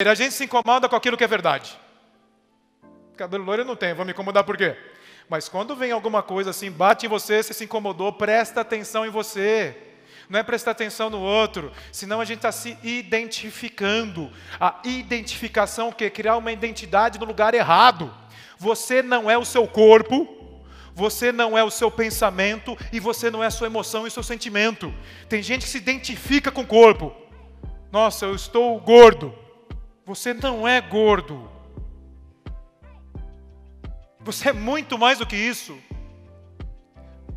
A gente se incomoda com aquilo que é verdade. Cabelo loiro eu não tenho, vou me incomodar por quê? Mas quando vem alguma coisa assim, bate em você, você se incomodou, presta atenção em você. Não é prestar atenção no outro, senão a gente está se identificando. A identificação, o? Criar uma identidade no lugar errado. Você não é o seu corpo, você não é o seu pensamento e você não é a sua emoção e o seu sentimento. Tem gente que se identifica com o corpo. Nossa, eu estou gordo. Você não é gordo. Você é muito mais do que isso.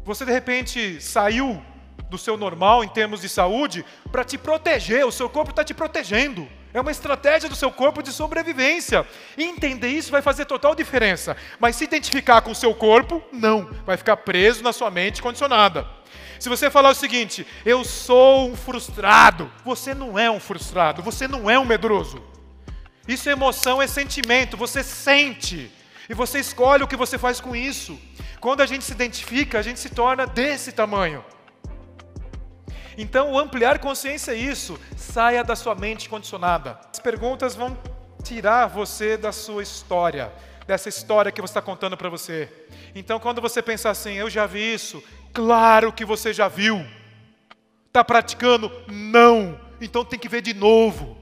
Você de repente saiu do seu normal em termos de saúde para te proteger, o seu corpo está te protegendo. É uma estratégia do seu corpo de sobrevivência. E entender isso vai fazer total diferença. Mas se identificar com o seu corpo, não. Vai ficar preso na sua mente condicionada. Se você falar o seguinte, eu sou um frustrado, você não é um frustrado, você não é um medroso. Isso é emoção, é sentimento, você sente. E você escolhe o que você faz com isso. Quando a gente se identifica, a gente se torna desse tamanho. Então, ampliar consciência é isso. Saia da sua mente condicionada. As perguntas vão tirar você da sua história, dessa história que você está contando para você. Então, quando você pensar assim, eu já vi isso, claro que você já viu. Está praticando? Não. Então tem que ver de novo.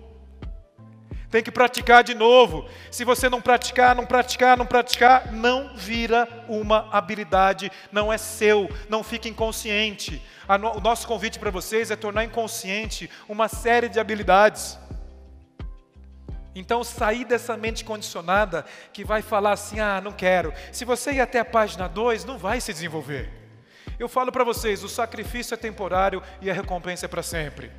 Tem que praticar de novo. Se você não praticar, não praticar, não praticar, não vira uma habilidade, não é seu, não fica inconsciente. o nosso convite para vocês é tornar inconsciente uma série de habilidades. Então, sair dessa mente condicionada que vai falar assim: ah, não quero. Se você ir até a página 2, não vai se desenvolver. Eu falo para vocês: o sacrifício é temporário e a recompensa é para sempre.